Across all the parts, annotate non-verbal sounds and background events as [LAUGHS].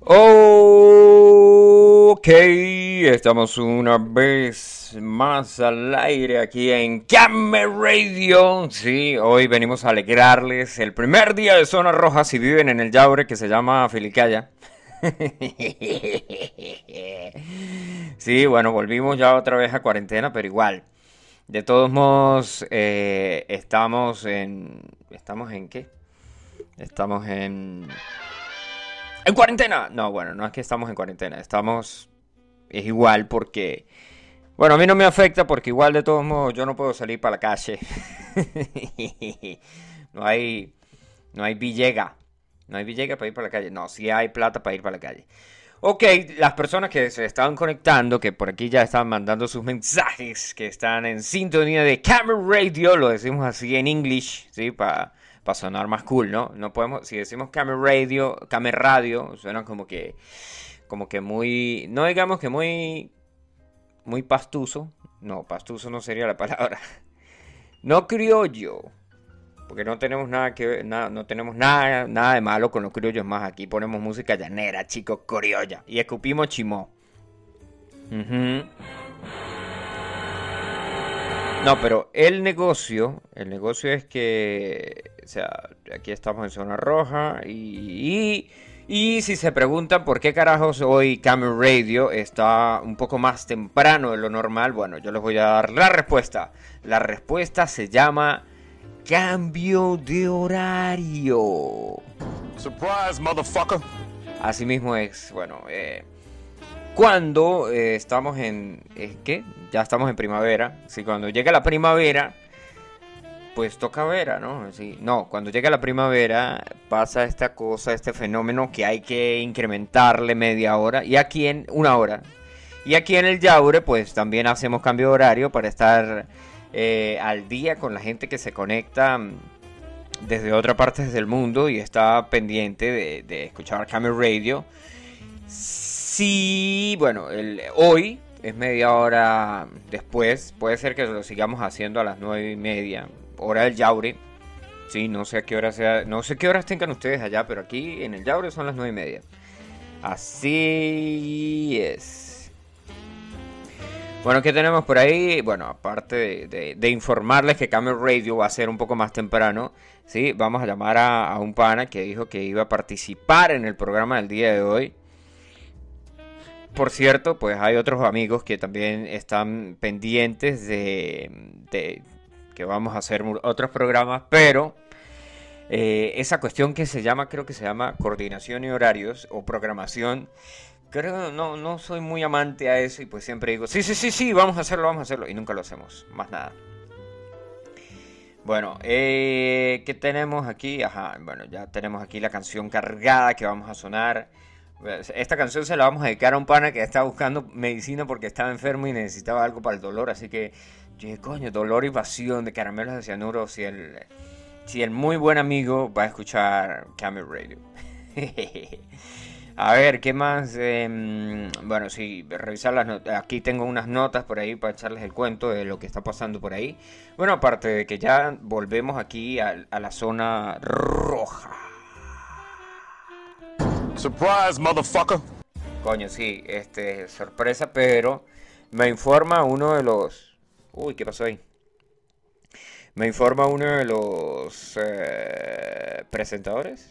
Ok, estamos una vez más al aire aquí en Camera Radio. Sí, hoy venimos a alegrarles el primer día de Zona Roja si viven en el Yaure que se llama Filicaya. [LAUGHS] Sí, bueno, volvimos ya otra vez a cuarentena, pero igual. De todos modos, eh, estamos en... ¿Estamos en qué? Estamos en... ¡En cuarentena! No, bueno, no es que estamos en cuarentena, estamos... Es igual porque... Bueno, a mí no me afecta porque igual de todos modos yo no puedo salir para la calle. [LAUGHS] no hay... No hay villega. No hay villega para ir para la calle. No, sí hay plata para ir para la calle. Ok, las personas que se estaban conectando, que por aquí ya están mandando sus mensajes, que están en sintonía de Camera Radio, lo decimos así en English, ¿sí? Para para sonar más cool, ¿no? No podemos, si decimos camera radio, camera radio, suena como que, como que muy, no digamos que muy, muy pastuso, no, pastuso no sería la palabra, no criollo, porque no tenemos nada que nada, no tenemos nada, nada de malo con los criollos más, aquí ponemos música llanera, chicos, criolla, y escupimos chimó. No, pero el negocio, el negocio es que, o sea, aquí estamos en zona roja y, y, si se preguntan por qué carajos hoy Camera Radio está un poco más temprano de lo normal, bueno, yo les voy a dar la respuesta. La respuesta se llama cambio de horario. Surprise, motherfucker. Así mismo es, bueno, eh, cuando eh, estamos en... ¿Qué? Ya estamos en primavera. Sí, cuando llega la primavera, pues toca vera, ¿no? No, cuando llega la primavera pasa esta cosa, este fenómeno que hay que incrementarle media hora. Y aquí en una hora. Y aquí en el Yaure, pues también hacemos cambio de horario para estar eh, al día con la gente que se conecta mm, desde otra parte del mundo y está pendiente de, de escuchar Camera Radio. Sí, bueno, el, hoy es media hora después. Puede ser que lo sigamos haciendo a las nueve y media, hora del Yaure. Sí, no sé a qué hora sea, no sé qué horas tengan ustedes allá, pero aquí en el Yaure son las nueve y media. Así es. Bueno, ¿qué tenemos por ahí? Bueno, aparte de, informarles que Camel Radio va a ser un poco más temprano, ¿sí? Vamos a llamar a, a un pana que dijo que iba a participar en el programa del día de hoy por cierto, pues hay otros amigos que también están pendientes de, que vamos a hacer otros programas, pero eh, esa cuestión que se llama, creo que se llama coordinación y horarios o programación, creo no, no soy muy amante a eso y pues siempre digo, sí, sí, sí, sí, vamos a hacerlo, vamos a hacerlo y nunca lo hacemos, más nada. Bueno, eh, ¿qué tenemos aquí? Ajá, bueno, ya tenemos aquí la canción cargada que vamos a sonar. Esta canción se la vamos a dedicar a un pana que está buscando medicina porque estaba enfermo y necesitaba algo para el dolor. Así que, coño, dolor y pasión de caramelos de cianuro. Si el, si el muy buen amigo va a escuchar Camel Radio. [LAUGHS] a ver, ¿qué más? Em, bueno, sí, revisar las notas. Aquí tengo unas notas por ahí para echarles el cuento de lo que está pasando por ahí. Bueno, aparte de que ya volvemos aquí a la zona roja. Surprise, motherfucker. Coño, sí, este, sorpresa, pero me informa uno de los... Uy, ¿qué pasó ahí? Me informa uno de los eh, presentadores.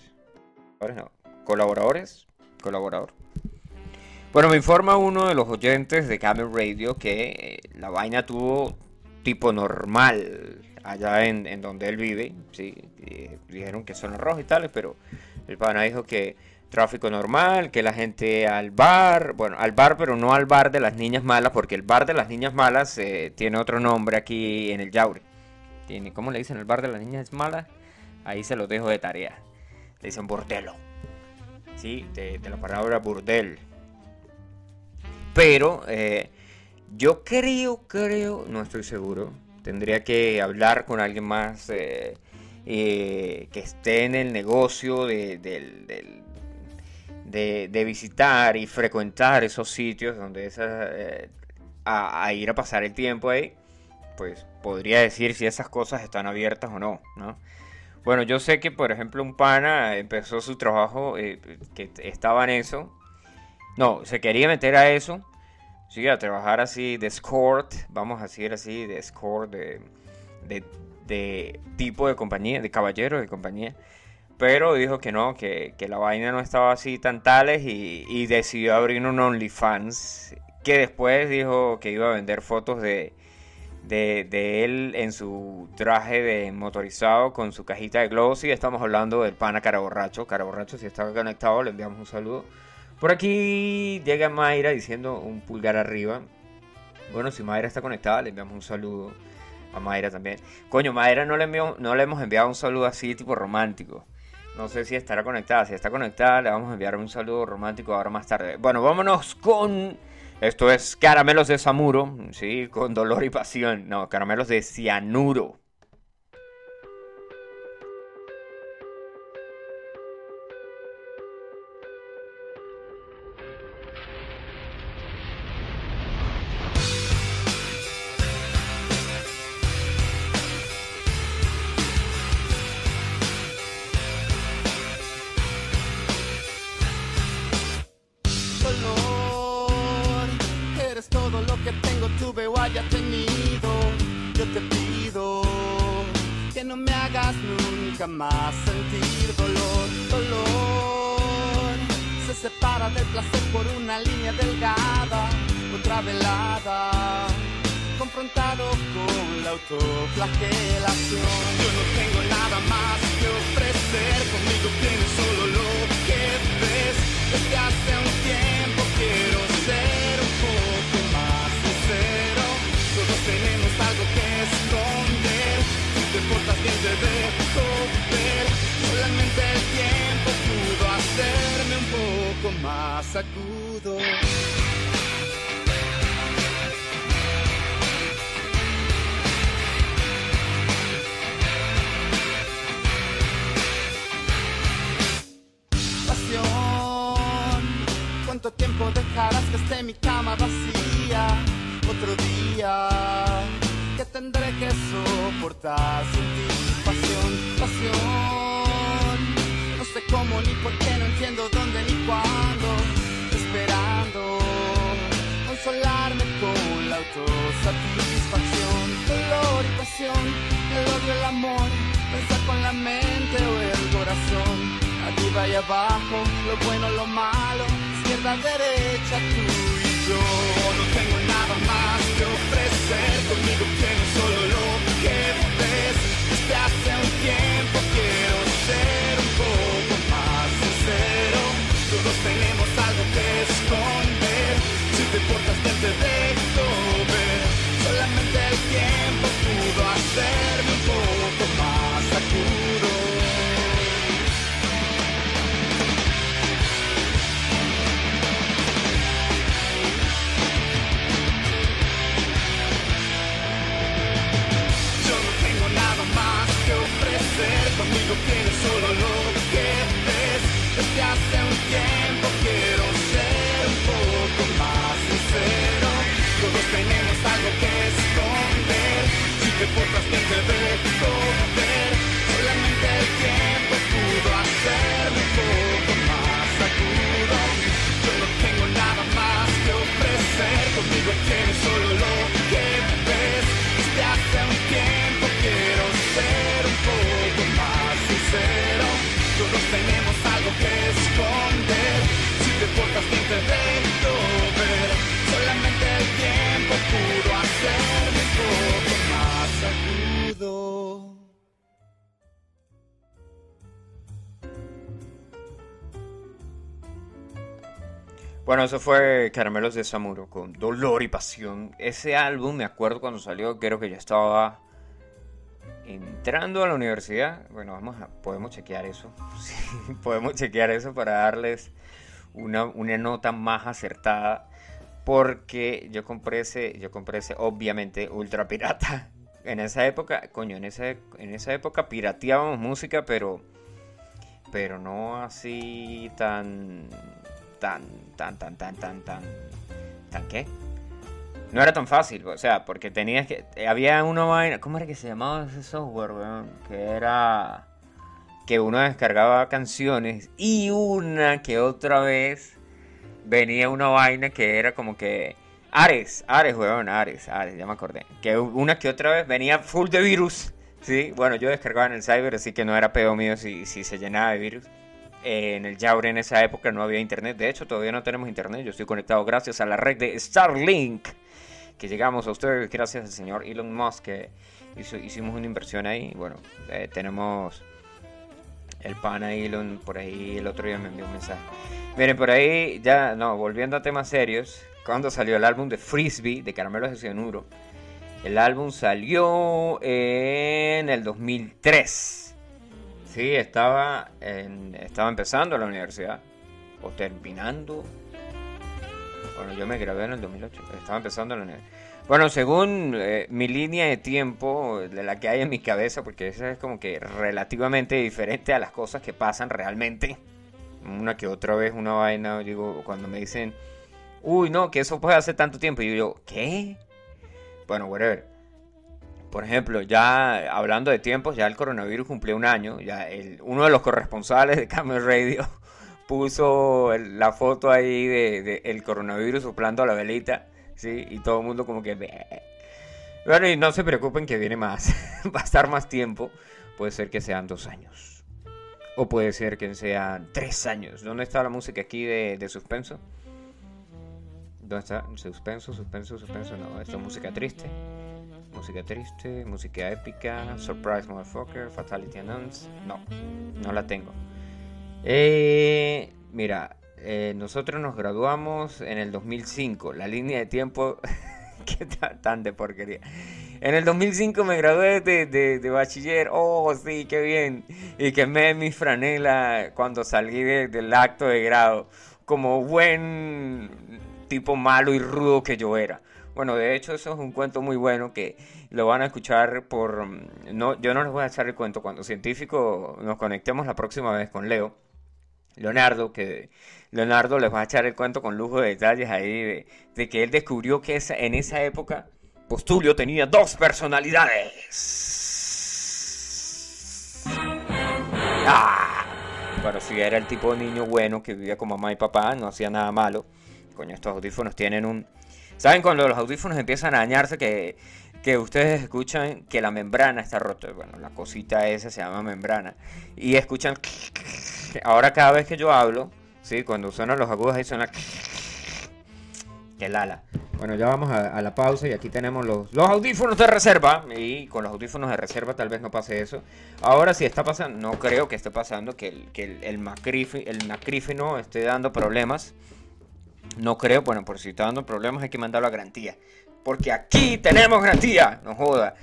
No, colaboradores. Colaborador. Bueno, me informa uno de los oyentes de Camel Radio que eh, la vaina tuvo tipo normal allá en, donde él vive. Sí, dijeron que son rojos y tales, pero el pana dijo que tráfico normal, que la gente al bar, bueno, al bar, pero no al bar de las niñas malas, porque el bar de las niñas malas eh, tiene otro nombre aquí en el Yaure. Tiene, ¿Cómo le dicen el bar de las niñas malas? Ahí se lo dejo de tarea. Le dicen bordelo. Sí, de, la palabra burdel. Pero eh, yo creo, creo, no estoy seguro. Tendría que hablar con alguien más eh, que esté en el negocio del, de, visitar y frecuentar esos sitios donde esa, eh, a, ir a pasar el tiempo ahí, pues podría decir si esas cosas están abiertas o no, ¿no? Bueno, yo sé que, por ejemplo, un pana empezó su trabajo, eh, que estaba en eso, No, se quería meter a eso. Sí, a trabajar así de escort, vamos a decir así, de escort, de, de, tipo de compañía, de caballero de compañía. Pero dijo que no, que, la vaina no estaba así tan tales y, decidió abrir un OnlyFans. Que después dijo que iba a vender fotos de, de, él en su traje de motorizado con su cajita de globos. Y estamos hablando del pana Caraborracho. Caraborracho, si está conectado, le enviamos un saludo. Por aquí llega Mayra diciendo un pulgar arriba. Bueno, si Mayra está conectada, le enviamos un saludo a Mayra también. Coño, Mayra no le, no le hemos enviado un saludo así tipo romántico. No sé si estará conectada. Si está conectada, le vamos a enviar un saludo romántico ahora más tarde. Bueno, vámonos con esto es caramelos de Samuro, sí, con dolor y pasión. No, caramelos de cianuro. Más sentir dolor, dolor. Se separa del placer por una línea delgada, otra velada. Confrontado con la autoflagelación. Yo no tengo nada más que ofrecer, conmigo tienes solo lo que ves. Desde hace un tiempo quiero algo que esconder. Si te portas bien te dejo Solamente el tiempo pudo hacerme un poco más. Pasión, ¿cuánto tiempo dejarás que esté mi cama vacía? Otro día que tendré que soportar sin. Pasión, pasión sé cómo ni por qué, no entiendo dónde ni cuándo. Esperando consolarme con la autosatisfacción, dolor y pasión, el odio, el amor, pensar con la mente o el corazón. Arriba y abajo, lo bueno, lo malo, izquierda, derecha, tú y yo. No tengo nada más que ofrecer, conmigo tienes solo lo que ves. Desde hace un tiempo quiero ser un poco todos tenemos algo que esconder. Si te portas bien te dejo ver. Solamente alligator. So Bueno, eso fue Caramelos de Samuro con Dolor y Pasión. Ese álbum, me acuerdo cuando salió, creo que yo estaba entrando a la universidad, bueno, vamos a, podemos chequear eso. [LAUGHS] podemos chequear eso para darles una, nota más acertada. Porque yo compré ese, yo compré ese, obviamente, ultra pirata. [LAUGHS] En esa época, coño, en esa, en esa época pirateábamos música, pero, pero no así tan, tan, tan, tan, tan, tan, tan, tan, ¿qué? no era tan fácil, o sea, porque tenías que. Había una vaina. ¿Cómo era que se llamaba ese software, weón? Que era. Que uno descargaba canciones y una que otra vez venía una vaina que era como que Ares, Ares, weón, Ares, Ares, ya me acordé. Que una que otra vez venía full de virus. Sí, bueno, yo descargaba en el cyber, así que no era pedo mío si, si se llenaba de virus. En el Yaure en esa época no había internet. De hecho, todavía no tenemos internet. Yo estoy conectado gracias a la red de Starlink. Que llegamos a ustedes gracias al señor Elon Musk. Que hicimos una inversión ahí. Bueno, eh, tenemos el pana Elon por ahí. El otro día me envió un mensaje. Miren, por ahí, ya, no, volviendo a temas serios. Cuando salió el álbum de Frisbee de Caramelos de Cianuro. El álbum salió en el 2003. Sí, estaba, estaba empezando la universidad. O terminando. Bueno, yo me gradué en el 2008. Estaba empezando la universidad. Bueno, según eh, mi línea de tiempo, de la que hay en mi cabeza, porque esa es como que relativamente diferente a las cosas que pasan realmente. Una que otra vez una vaina, digo, cuando me dicen, uy, no, que eso puede hace tanto tiempo. Y yo, ¿qué? Bueno, whatever. Por ejemplo, ya hablando de tiempos, ya el coronavirus cumplió un año. Ya uno de los corresponsales de Camel Radio [LAUGHS] puso la foto ahí de, el coronavirus soplando a la velita, ¿sí? Y todo el mundo como que... Bueno, y no se preocupen que viene más. [LAUGHS] Va a estar más tiempo. Puede ser que sean dos años. O puede ser que sean tres años. ¿Dónde está la música aquí de, suspenso? ¿Dónde está? Suspenso, suspenso, suspenso. No, esto es música triste música triste, música épica, Surprise Motherfucker, Fatality Announce. No, no la tengo. Eh, mira, eh, nosotros nos graduamos en el 2005. La línea de tiempo, [LAUGHS] qué tan de porquería. En el 2005 me gradué de, bachiller. Oh, sí, qué bien. Y quemé mi franela cuando salí del acto de grado. Como buen tipo malo y rudo que yo era. Bueno, de hecho eso es un cuento muy bueno que lo van a escuchar por... Mm, no, yo no les voy a echar el cuento cuando científico nos conectemos la próxima vez con Leo. Leonardo, que Leonardo les va a echar el cuento con lujo de detalles ahí de, que él descubrió que en esa época Postulio tenía dos personalidades. ¡Ah! Bueno, si era el tipo de niño bueno que vivía con mamá y papá, no hacía nada malo. Coño, estos audífonos tienen un, ¿Saben cuando los audífonos empiezan a dañarse que, que ustedes escuchan que la membrana está rota? Bueno, la cosita esa se llama membrana. Y escuchan... Ahora cada vez que yo hablo, ¿sí? Cuando suenan los agudos ahí suena... Que lala. Bueno, ya vamos a, la pausa y aquí tenemos los, los audífonos de reserva. Y con los audífonos de reserva tal vez no pase eso. Ahora sí está pasando, no creo que esté pasando que el, que el, el, macrífeno esté dando problemas. No creo, bueno, por si está dando problemas hay que mandarlo a garantía. Porque aquí tenemos garantía, no joda.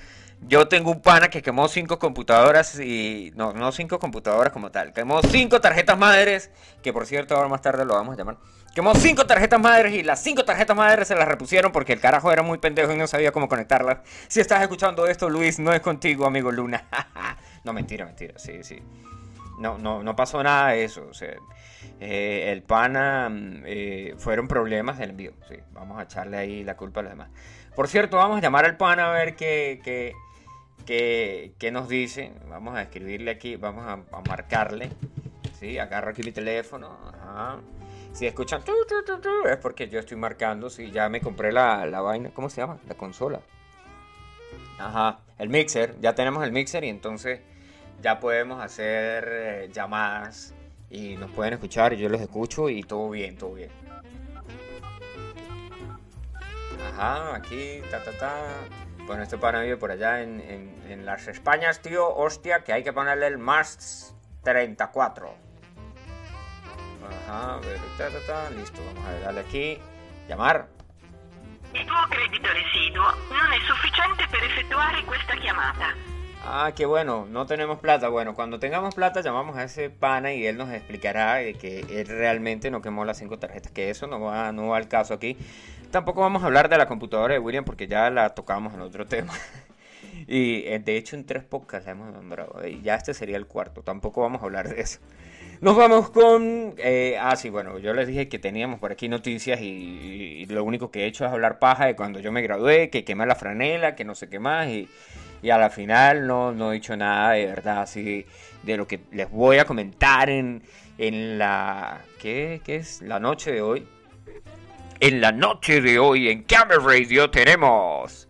Yo tengo un pana que quemó cinco computadoras y. No, no cinco computadoras como tal. Quemó cinco tarjetas madres. Que por cierto, ahora más tarde lo vamos a llamar. Quemó cinco tarjetas madres y las cinco tarjetas madres se las repusieron porque el carajo era muy pendejo y no sabía cómo conectarlas. Si estás escuchando esto, Luis, no es contigo, amigo Luna. [LAUGHS] no, mentira, mentira. Sí, sí. No, no, no pasó nada de eso. O sea, eh, el pana mm, eh, fueron problemas del envío. Sí, vamos a echarle ahí la culpa a los demás. Por cierto, vamos a llamar al pana a ver qué, qué, qué, nos dice. Vamos a escribirle aquí, vamos a, marcarle. Sí, agarro aquí mi teléfono. Si escuchan es porque yo estoy marcando. Si ya me compré la, la vaina, ¿cómo se llama? La consola. Ajá, el mixer. Ya tenemos el mixer y entonces ya podemos hacer eh, llamadas y nos pueden escuchar yo los escucho y todo bien, todo bien. Ajá, aquí, ta, ta, ta. Bueno, este pana vive por allá en, en, las Españas, tío, hostia, que hay que ponerle el más 34. Ajá, ta, ta, ta, listo, vamos a darle aquí, llamar. Il tuo credito residuo non è sufficiente per effettuare questa chiamata. Ah, qué bueno, no tenemos plata. Bueno, cuando tengamos plata llamamos a ese pana y él nos explicará que él realmente no quemó las cinco tarjetas, que eso no va, no va al caso aquí. Tampoco vamos a hablar de la computadora de William porque ya la tocamos en otro [LAUGHS] tema. Y eh, de hecho en tres podcasts la hemos nombrado. Y ya este sería el cuarto. Tampoco vamos a hablar de eso. Nos vamos con... Eh, ah, sí, bueno, yo les dije que teníamos por aquí noticias y, lo único que he hecho es hablar paja de cuando yo me gradué, que quemé la franela, que no sé qué más. Y a la final no, no he dicho nada de verdad así de lo que les voy a comentar en, en la... ¿qué, ¿qué, es? La noche de hoy. En la noche de hoy en Camera Radio tenemos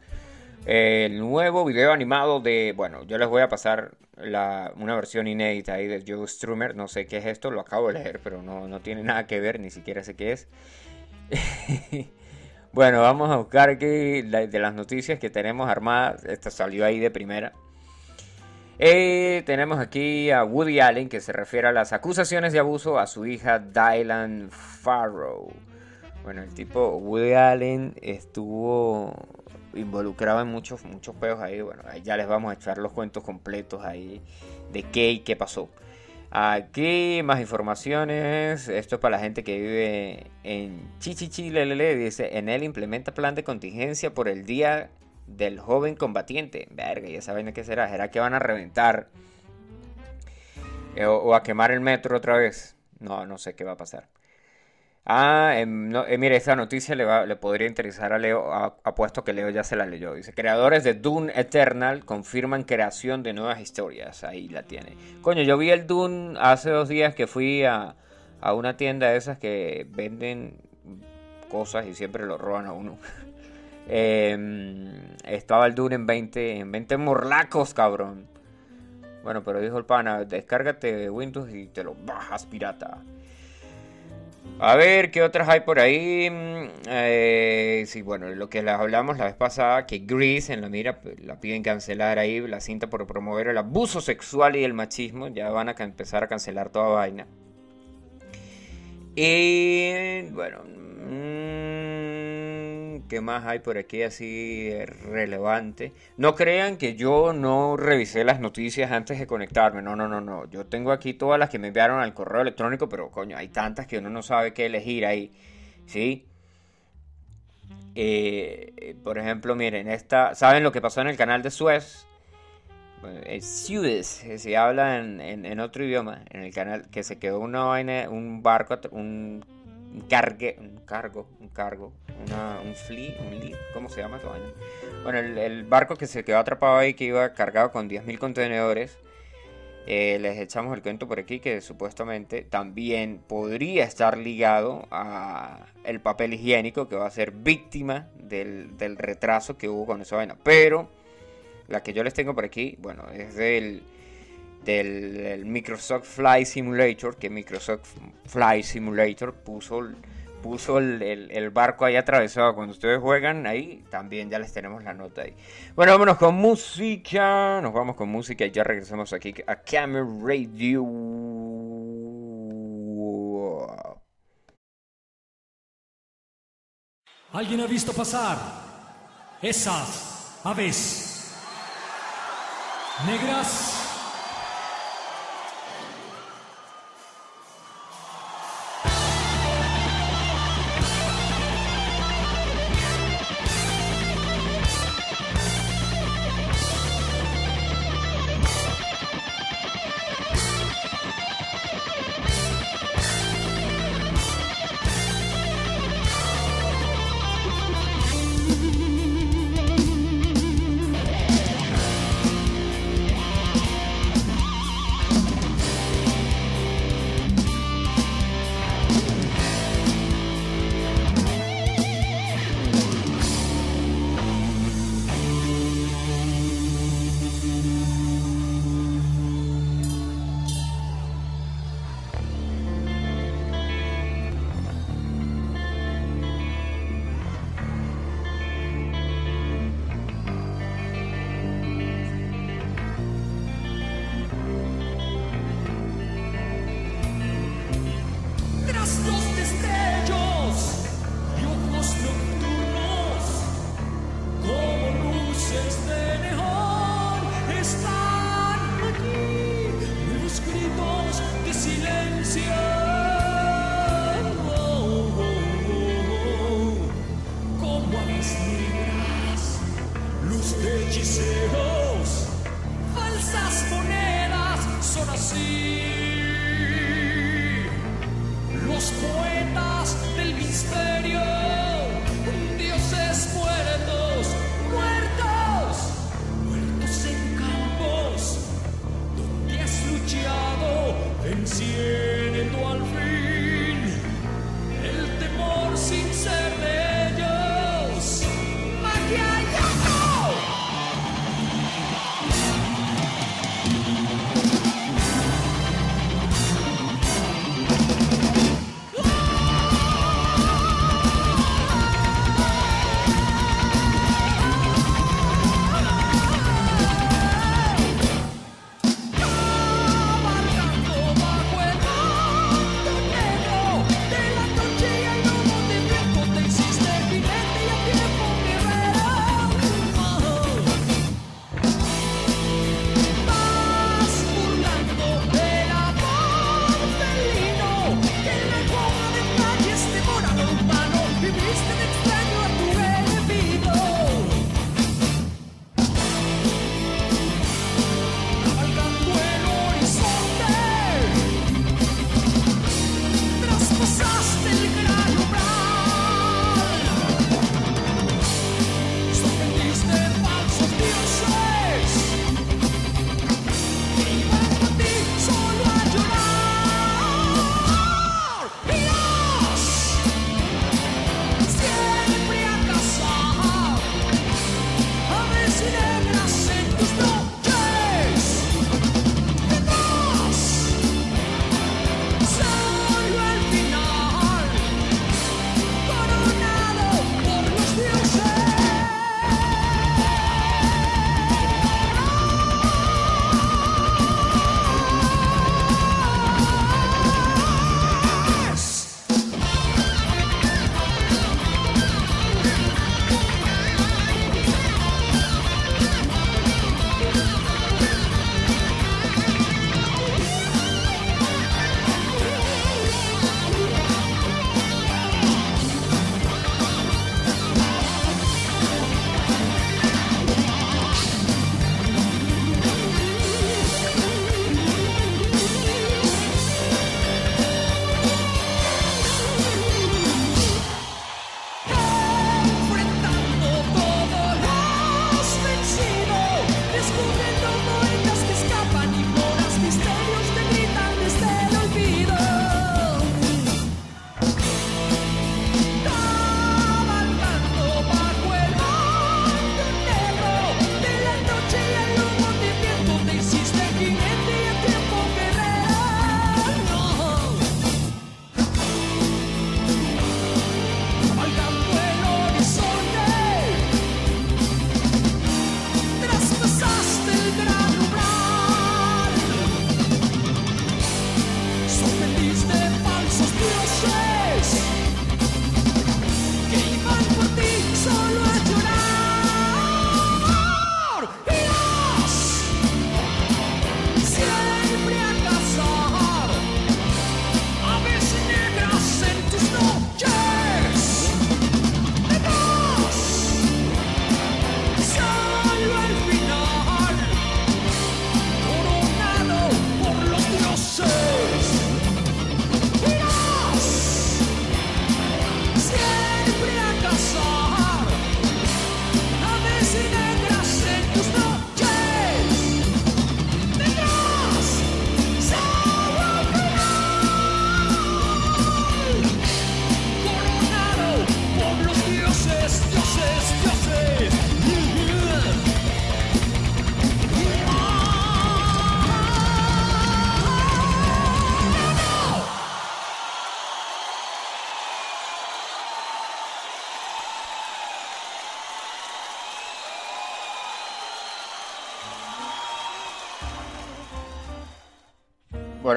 el nuevo video animado de, bueno, yo les voy a pasar la, una versión inédita ahí de Joe Strummer, no sé qué es esto, lo acabo de leer, pero no, no tiene nada que ver, ni siquiera sé qué es. [LAUGHS] bueno, vamos a buscar aquí de las noticias que tenemos armadas, esta salió ahí de primera. Eh, tenemos aquí a Woody Allen que se refiere a las acusaciones de abuso a su hija Dylan Farrow. Bueno, el tipo Woody Allen estuvo involucrado en muchos, muchos peos ahí. Bueno, ahí ya les vamos a echar los cuentos completos ahí de qué y qué pasó. Aquí más informaciones. Esto es para la gente que vive en Chichichilelele. Dice, en él implementa plan de contingencia por el día del joven combatiente. Verga, ¿y esa vaina qué será? ¿Será que van a reventar? Eh, o a quemar el metro otra vez? No, no sé qué va a pasar. Ah, em, no, eh, mire, esta noticia le, va- podría interesar a Leo, apuesto que Leo ya se la leyó. Dice, creadores de Dune Eternal confirman creación de nuevas historias. Ahí la tiene. Coño, yo vi el Dune hace dos días que fui a, a una tienda de esas que venden cosas y siempre lo roban a uno. [LAUGHS] Em, estaba el Dune en 20, en 20 morlacos, cabrón. Bueno, pero dijo el pana, descárgate Windows y te lo bajas, pirata. A ver, ¿qué otras hay por ahí? Mm, eh, sí, bueno, lo que les hablamos la vez pasada, que Grease en la mira pues, la piden cancelar ahí, la cinta por promover el abuso sexual y el machismo, ya van a empezar a cancelar toda vaina. Y bueno, mm, ¿qué más hay por aquí así eh, relevante? No crean que yo no revisé las noticias antes de conectarme, no, no, no, no. Yo tengo aquí todas las que me enviaron al correo electrónico, pero coño, hay tantas que uno no sabe qué elegir ahí, ¿sí? Eh, eh, por ejemplo, miren, esta, ¿saben lo que pasó en el canal de Suez? Es Suez, eh, se habla en, en- otro idioma, en el canal, que se quedó una vaina, un barco, un cargue, un cargo, un cargo, una, un flee, un lead, ¿cómo se llama esa vaina? Bueno, el, el barco que se quedó atrapado ahí, que iba cargado con 10.000 contenedores, eh, les echamos el cuento por aquí que supuestamente también podría estar ligado a el papel higiénico que va a ser víctima del, del retraso que hubo con esa vaina. Pero la que yo les tengo por aquí, bueno, es del, del, del Microsoft Flight Simulator, que Microsoft Flight Simulator puso, puso el, barco ahí atravesado. Cuando ustedes juegan ahí, también ya les tenemos la nota ahí. Bueno, vámonos con música. Nos vamos con música y ya regresamos aquí a Camera Radio. ¿Alguien ha visto pasar esas aves negras?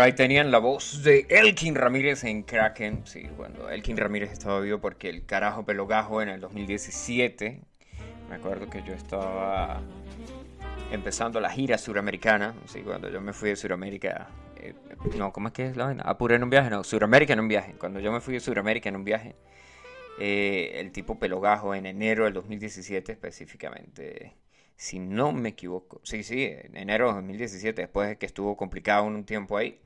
Ahí tenían la voz de Elkin Ramírez en Kraken. Sí, cuando Elkin Ramírez estaba vivo porque el carajo pelogajo en el 2017. Me acuerdo que yo estaba empezando la gira suramericana. Sí, cuando yo me fui de Suramérica. eh, no, ¿cómo es que es la vaina? Apuré en un viaje, no, Suramérica en un viaje. Cuando yo me fui de Suramérica en un viaje. eh, el tipo pelogajo en enero del 2017 específicamente. Si no me equivoco. Sí, sí, en enero de 2017, después de que estuvo complicado un tiempo ahí.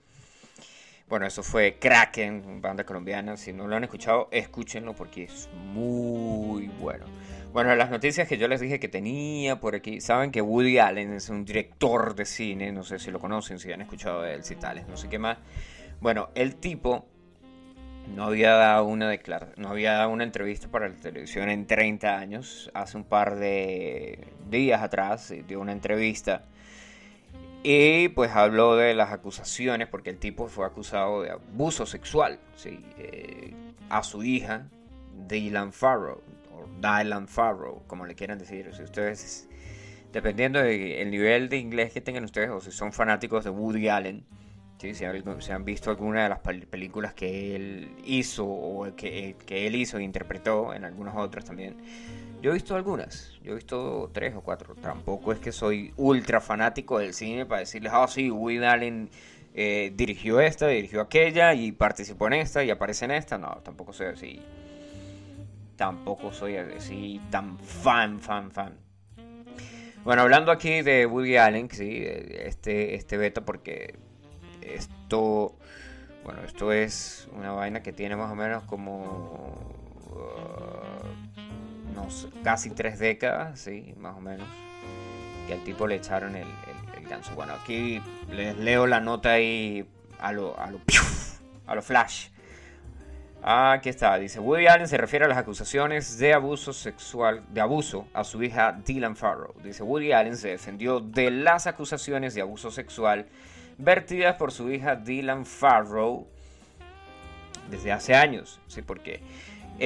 Bueno, eso fue Kraken, banda colombiana. Si no lo han escuchado, escúchenlo porque es muy bueno. Bueno, las noticias que yo les dije que tenía por aquí. Saben que Woody Allen es un director de cine. No sé si lo conocen, si han escuchado de él, si tales, no sé qué más. Bueno, el tipo no había dado una declara- no había dado una entrevista para la televisión en 30 años. Hace un par de días atrás eh, dio una entrevista y pues habló de las acusaciones porque el tipo fue acusado de abuso sexual ¿sí? eh, a su hija Dylan Farrow o Dylan Farrow, como le quieran decir. Si ustedes, dependiendo del nivel de inglés que tengan ustedes o si son fanáticos de Woody Allen, ¿sí? si, si han visto alguna de las pel- películas que él hizo o que, que él hizo e interpretó en algunas otras también. Yo he visto algunas, yo he visto tres o cuatro. Tampoco es que soy ultra fanático del cine para decirles, ah, sí, Woody Allen eh, dirigió esta, dirigió aquella y participó en esta y aparece en esta. No, tampoco soy así. Tampoco soy así tan fan, fan, fan. Bueno, hablando aquí de Woody Allen, sí, este, este beta, porque esto, bueno, esto es una vaina que tiene más o menos como uh, no casi tres décadas, sí, más o menos, que al tipo le echaron el, el, el ganso. Bueno, aquí les leo la nota ahí a lo, a lo, a lo flash. Ah, aquí está. Dice, Woody Allen se refiere a las acusaciones de abuso sexual, de abuso a su hija Dylan Farrow. Dice, Woody Allen se defendió de las acusaciones de abuso sexual vertidas por su hija Dylan Farrow desde hace años. Sí, porque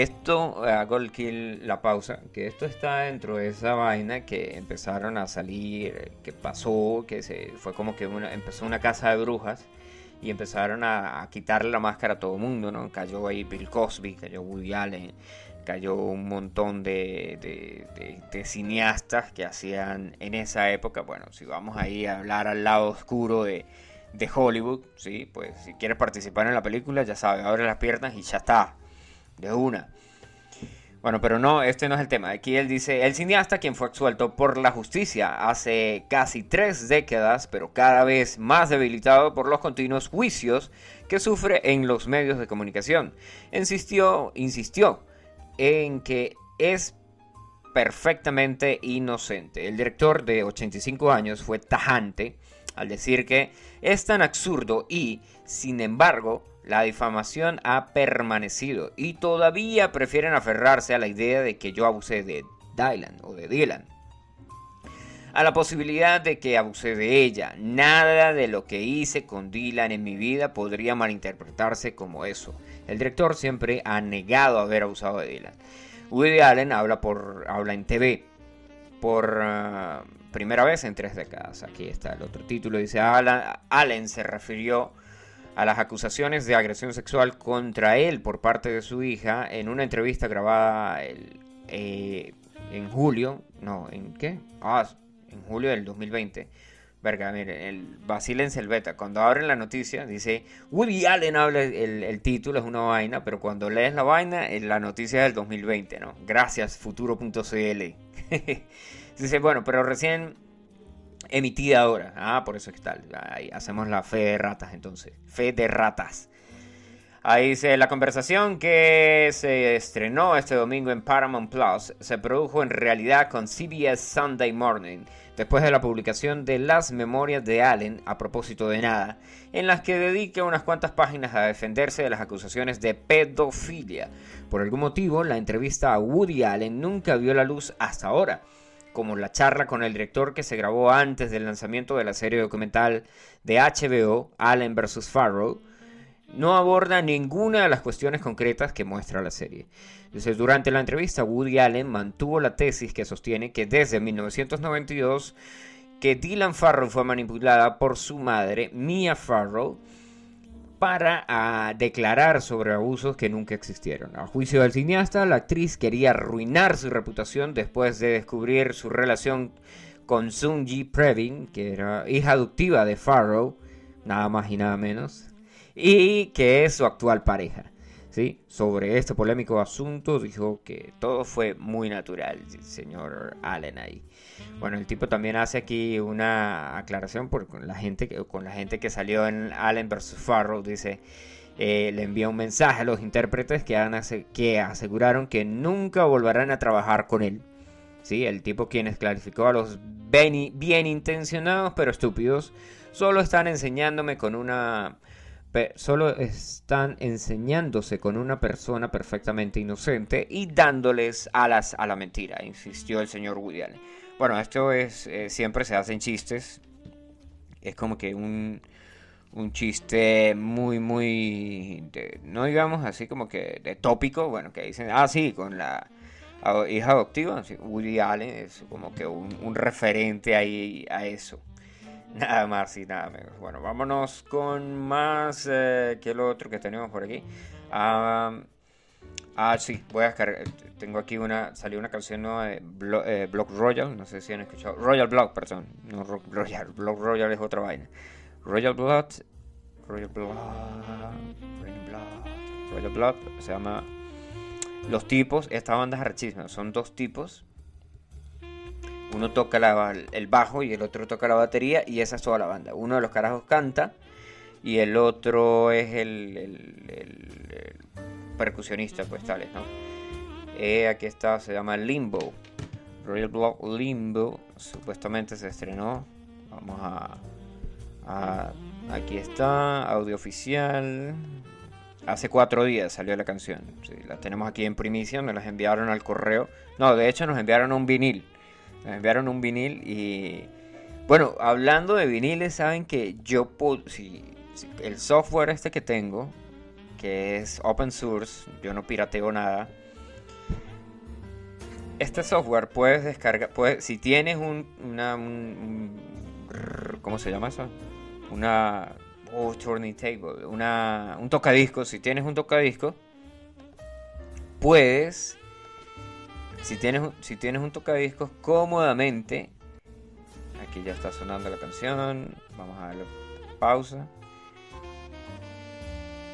esto, eh, hago el kill, la pausa, que esto está dentro de esa vaina que empezaron a salir, eh, que pasó, que se fue como que una, empezó una casa de brujas y empezaron a, quitarle la máscara a todo el mundo, ¿no? Cayó ahí Bill Cosby, cayó Woody Allen, cayó un montón de, de- de- cineastas que hacían en esa época, bueno, si vamos ahí a hablar al lado oscuro de, de Hollywood, ¿sí? Pues si quieres participar en la película, ya sabes, abre las piernas y ya está, de una. Bueno, pero no, este no es el tema. Aquí él dice, el cineasta quien fue absuelto por la justicia hace casi tres décadas, pero cada vez más debilitado por los continuos juicios que sufre en los medios de comunicación, insistió, insistió en que es perfectamente inocente. El director de 85 años fue tajante al decir que es tan absurdo y, sin embargo, la difamación ha permanecido y todavía prefieren aferrarse a la idea de que yo abusé de Dylan o de Dylan. A la posibilidad de que abusé de ella. Nada de lo que hice con Dylan en mi vida podría malinterpretarse como eso. El director siempre ha negado haber abusado de Dylan. Woody Allen habla, por, habla en TV por uh, primera vez en tres décadas. Aquí está el otro título. Dice, Allen se refirió a las acusaciones de agresión sexual contra él por parte de su hija en una entrevista grabada el, eh, en julio. No, ¿en qué? Ah, en julio del 2020. Verga, miren, el vacílense el beta. Cuando abren la noticia, dice Woody Allen habla el, el, título, es una vaina, pero cuando lees la vaina, la noticia es del 2020, ¿no? Gracias, futuro.cl. [LAUGHS] dice, bueno, pero recién emitida ahora. Ah, por eso es que tal. Ahí hacemos la fe de ratas entonces. Fe de ratas. Ahí dice, la conversación que se estrenó este domingo en Paramount Plus se produjo en realidad con CBS Sunday Morning, después de la publicación de las memorias de Allen a propósito de nada, en las que dedica unas cuantas páginas a defenderse de las acusaciones de pedofilia. Por algún motivo, la entrevista a Woody Allen nunca vio la luz hasta ahora como la charla con el director que se grabó antes del lanzamiento de la serie documental de HBO, Allen vs. Farrow, no aborda ninguna de las cuestiones concretas que muestra la serie. Entonces, durante la entrevista, Woody Allen mantuvo la tesis que sostiene que desde 1992 que Dylan Farrow fue manipulada por su madre, Mia Farrow, para ah, declarar sobre abusos que nunca existieron. A juicio del cineasta, la actriz quería arruinar su reputación después de descubrir su relación con Sunji Previn, que era hija adoptiva de Farrow, nada más y nada menos, y que es su actual pareja. Sobre este polémico asunto dijo que todo fue muy natural, señor Allen ahí. Bueno, el tipo también hace aquí una aclaración por con la gente con la gente que salió en Allen vs. Farrow, dice, eh, le envía un mensaje a los intérpretes que, que aseguraron que nunca volverán a trabajar con él. ¿Sí? El tipo quienes clarificó a los bien, bien intencionados pero estúpidos, solo están enseñándome con una... Solo están enseñándose con una persona perfectamente inocente y dándoles alas a la mentira, insistió el señor Woody Allen. Bueno, esto es, eh, siempre se hacen chistes. Es como que un, un chiste muy, muy, no digamos así como que de tópico, bueno, que dicen, ah, sí, con la hija adoptiva, Woody Allen es como que un, un referente ahí a eso. Nada más y nada menos. Bueno, vámonos con más eh, que lo otro que tenemos por aquí. Ah, ah, sí, voy a descargar. Tengo aquí una. Salió una canción nueva de Blo- eh, Block Royal. No sé si han escuchado. Royal Block, perdón. No Royal. Block Royal es otra vaina. Royal Blood. Royal Blood. Royal Blood. Royal Blood. Se llama. Los tipos. Esta banda es arrechísima. Son dos tipos. Uno toca el bajo y el otro toca la batería. Y esa es toda la banda. Uno de los carajos canta. Y el otro es el, percusionista, pues tales, ¿no? Eh, aquí está, se llama Limbo. Royal Block Limbo. Supuestamente se estrenó. Vamos a, a- Aquí está, audio oficial. Hace cuatro días salió la canción. La tenemos aquí en primicia. Nos las enviaron al correo. No, de hecho nos enviaron un vinil. Nos enviaron un vinil y... Bueno, hablando de viniles, saben que yo. Si, si- el software este que tengo, que es open source, yo no pirateo nada. Este software puedes descargar, puedes, si tienes un, una, un- un- ¿cómo se llama eso? Una, oh, turntable, una, un tocadiscos, si tienes un tocadiscos, puedes, si tienes, un- si tienes un tocadiscos cómodamente, aquí ya está sonando la canción, vamos a darle pausa.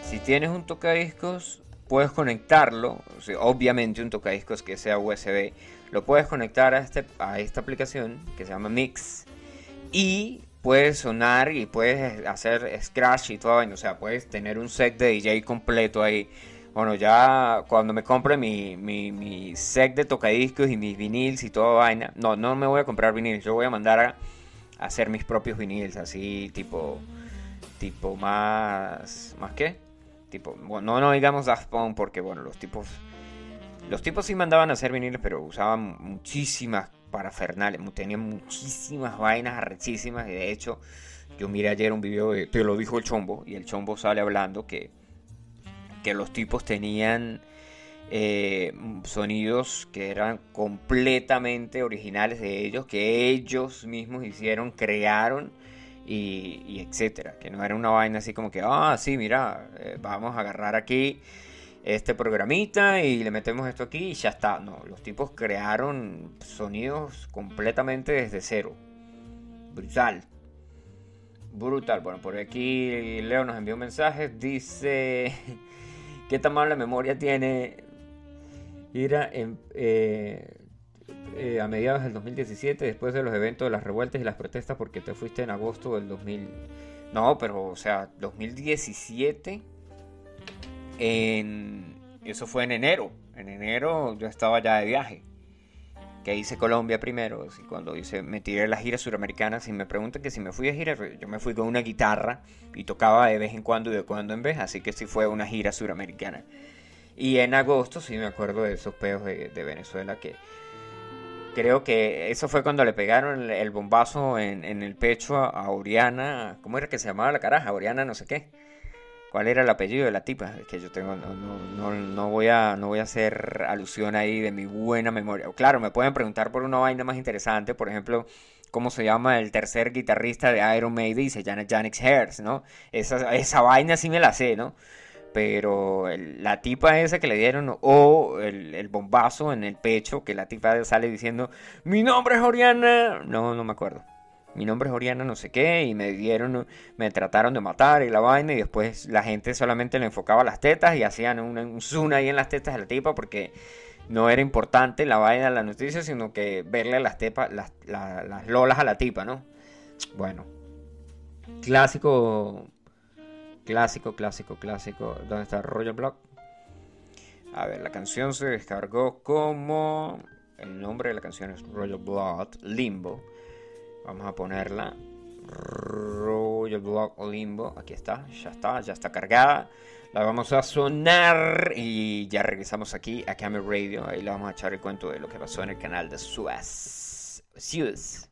Si tienes un tocadiscos, puedes conectarlo, obviamente un tocadiscos que sea USB, lo puedes conectar a, este, a esta aplicación que se llama Mix y puedes sonar y puedes hacer scratch y todo, o sea, puedes tener un set de DJ completo ahí. Bueno, ya cuando me compre mi, mi, mi set de tocadiscos y mis viniles y toda vaina, no, no me voy a comprar viniles, yo voy a mandar a, hacer mis propios viniles, así tipo, tipo más, ¿más qué? Tipo, bueno, no, no digamos Daft Punk porque, bueno, los tipos, los tipos sí mandaban a hacer viniles, pero usaban muchísimas parafernales, tenían muchísimas vainas arrechísimas, y de hecho, yo miré ayer un video de, te lo dijo el Chombo, y el Chombo sale hablando que, que los tipos tenían eh, sonidos que eran completamente originales de ellos, que ellos mismos hicieron, crearon y, etcétera. Que no era una vaina así como que, ah, sí, mira, eh, vamos a agarrar aquí este programita y le metemos esto aquí y ya está. No, los tipos crearon sonidos completamente desde cero. Brutal. Brutal. Bueno, por aquí Leo nos envió un mensaje. Dice, [LAUGHS] ¿qué tan mala memoria tiene Ira eh, eh, a mediados del 2017, después de los eventos de las revueltas y las protestas, porque te fuiste en agosto del 2000. No, pero, o sea, 2017. En, eso fue en enero. En enero yo estaba ya de viaje. Que hice Colombia primero. así, cuando hice, me tiré las giras suramericanas. Y me preguntan que si me fui de gira, yo me fui con una guitarra y tocaba de vez en cuando y de cuando en vez. Así que sí fue una gira suramericana. Y en agosto sí me acuerdo de esos peos de, Venezuela que creo que eso fue cuando le pegaron el, bombazo en, en el pecho a, a Oriana. ¿Cómo era que se llamaba la caraja? Oriana no sé qué. ¿Cuál era el apellido de la tipa? Es que yo tengo, no, no, no, no voy a, no voy a hacer alusión ahí de mi buena memoria. Claro, me pueden preguntar por una vaina más interesante, por ejemplo, cómo se llama el tercer guitarrista de Iron Maiden se llama Janix Hertz, ¿no? Esa, esa vaina sí me la sé, ¿no? Pero la tipa esa que le dieron, o el, el bombazo en el pecho, que la tipa sale diciendo, mi nombre es Oriana, no, no me acuerdo. Mi nombre es Oriana no sé qué, y me dieron, me trataron de matar y la vaina, y después la gente solamente le enfocaba las tetas y hacían un, un zoom ahí en las tetas de la tipa porque no era importante la vaina de la noticia, sino que verle las tepas, las, la- las lolas a la tipa, ¿no? Bueno, clásico, clásico, clásico, clásico. ¿Dónde está Royal Block? A ver, la canción se descargó como. El nombre de la canción es Royal Blood Limbo. Vamos a ponerla. Royal Blood Limbo. Aquí está, ya está, ya está cargada. La vamos a sonar y ya regresamos aquí a Camel Radio. Ahí le vamos a echar el cuento de lo que pasó en el canal de Suez. Suez.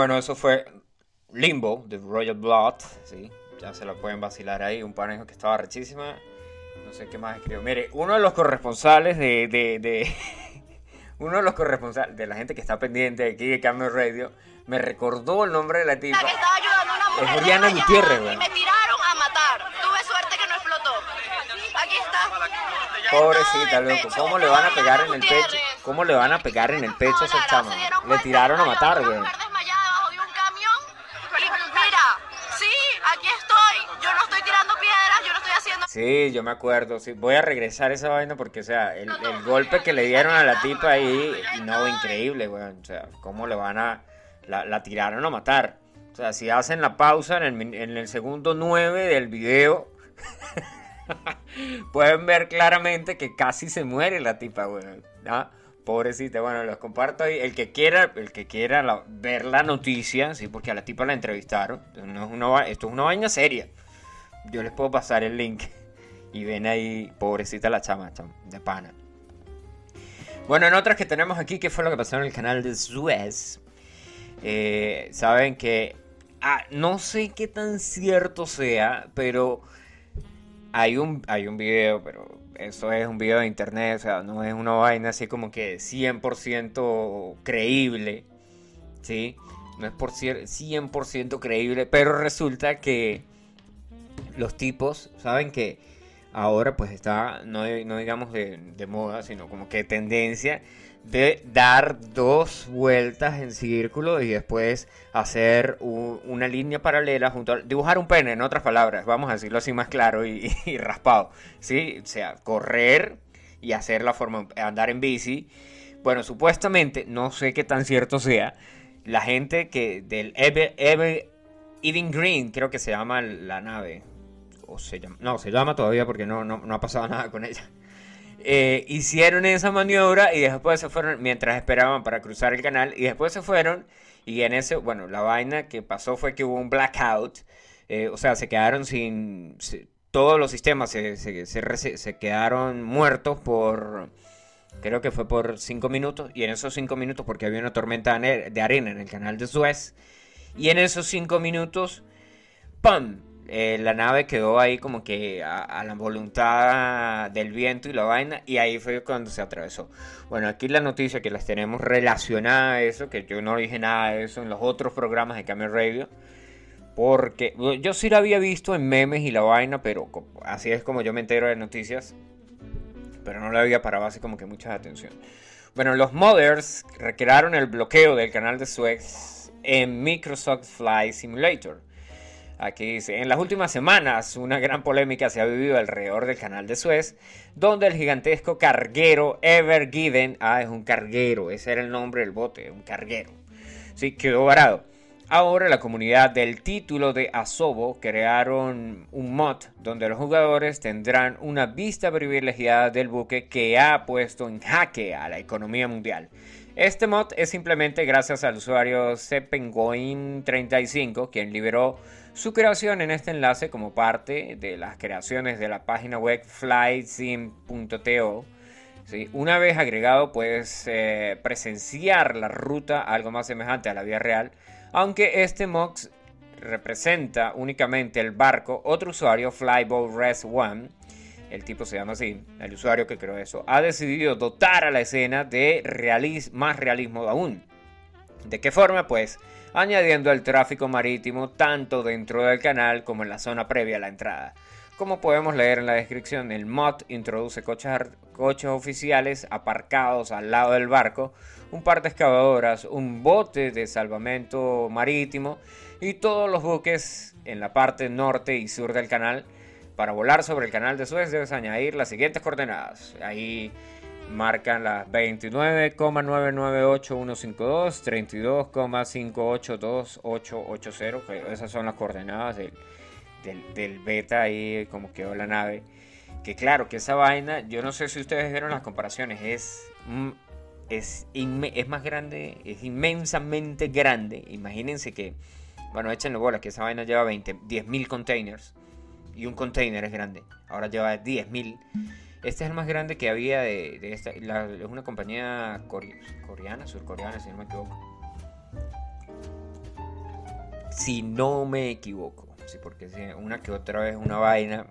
Bueno, eso fue Limbo de Royal Blood, sí. Ya se lo pueden vacilar ahí, un panejo que estaba rechísima. No sé qué más escribió. Mire, uno de los corresponsales de, de, de- [LAUGHS] uno de los corresponsales de la gente que está pendiente aquí de Cambio Radio me recordó el nombre de la tipa. La que estaba ayudando a una mujer. Es Oriana Gutiérrez, Y weón. me tiraron a matar. Tuve suerte que no explotó. Aquí está. Pobrecita, loco. ¿Cómo le van a pegar en el pecho? ¿Cómo le van a pegar en el pecho a esa chama? ¿se dieron Le tiraron a matar, güey. Sí, yo me acuerdo. Sí, voy a regresar esa vaina porque, o sea, el, el [LAUGHS] golpe que le dieron a la tipa ahí, no, increíble, weón. O sea, ¿cómo le van a. La, la tiraron a matar. O sea, si hacen la pausa en el, min- en el segundo 9 del video, [LAUGHS] pueden ver claramente que casi se muere la tipa, weón. ¿ah? Pobrecita, bueno, los comparto ahí. El que quiera, el que quiera la- ver la noticia, sí, porque a la tipa la entrevistaron. No es una esto es una vaina seria. Yo les puedo pasar el link. Y ven ahí, pobrecita la chama, de pana. Bueno, en otras que tenemos aquí, ¿qué fue lo que pasó en el canal de Suez? Eh, Saben que... ah, no sé qué tan cierto sea, pero hay un, hay un video, pero eso es un video de internet, o sea, no es una vaina así como que 100% creíble, ¿sí? No es por cier- 100% creíble, pero resulta que los tipos saben que ahora pues está, no, no digamos de, moda, sino como que tendencia de dar dos vueltas en círculo y después hacer una línea paralela junto a, dibujar un pene, en otras palabras, vamos a decirlo así más claro [LAUGHS] y, raspado, ¿sí? O sea, correr y hacer la forma, andar en bici. Bueno, supuestamente, no sé qué tan cierto sea, la gente que del Eve, Eve- Even Green, creo que se llama la nave, no, se llama todavía porque no, no, no ha pasado [LAUGHS] nada con ella. Eh, hicieron esa maniobra y después se fueron, mientras esperaban para cruzar el canal, y después se fueron, y en ese, bueno, la vaina que pasó fue que hubo un blackout, eh, o sea, se quedaron sin, todos los sistemas se, se, se quedaron muertos por, creo que fue por 5 minutos, y en esos 5 minutos, porque había una tormenta de arena en el canal de Suez, y en esos 5 minutos, ¡pum! Eh, la nave quedó ahí como que a, la voluntad del viento y la vaina, y ahí fue cuando se atravesó. Bueno, aquí la noticia que las tenemos relacionada a eso, que yo no dije nada de eso en los otros programas de Camel Radio, porque yo sí la había visto en memes y la vaina, pero así es como yo me entero de noticias, pero no le había parado así como que mucha atención. Bueno, los modders recrearon el bloqueo del canal de Suez en Microsoft Flight Simulator. Aquí dice, en las últimas semanas una gran polémica se ha vivido alrededor del canal de Suez, donde el gigantesco carguero Ever Given, ah, es un carguero, ese era el nombre del bote, un carguero, sí, quedó varado. Ahora la comunidad del título de Asobo crearon un mod donde los jugadores tendrán una vista privilegiada del buque que ha puesto en jaque a la economía mundial. Este mod es simplemente gracias al usuario Cepengoin35, quien liberó su creación en este enlace como parte de las creaciones de la página web flightsim.to. ¿sí? Una vez agregado puedes eh, presenciar la ruta algo más semejante a la vida real, aunque este mod representa únicamente el barco, otro usuario, Flyboat Res el tipo se llama así, el usuario que creó eso, ha decidido dotar a la escena de más realismo aún. ¿De qué forma? Pues añadiendo el tráfico marítimo tanto dentro del canal como en la zona previa a la entrada. Como podemos leer en la descripción, el mod introduce coches, coches oficiales aparcados al lado del barco, un par de excavadoras, un bote de salvamento marítimo y todos los buques en la parte norte y sur del canal. Para volar sobre el canal de Suez debes añadir las siguientes coordenadas. Ahí marcan las 29,998152, 32,582880, que esas son las coordenadas del, del, beta ahí como quedó la nave. Que claro, que esa vaina, yo no sé si ustedes vieron las comparaciones, es, es, es más grande, es inmensamente grande. Imagínense que, bueno, échenle bola, que esa vaina lleva 20, 10.000 containers y un container es grande. Ahora lleva 10.000. Este es el más grande que había de, esta. es una compañía core- coreana, surcoreana, si no me equivoco. si no me equivoco. Sí, porque una que otra vez una vaina.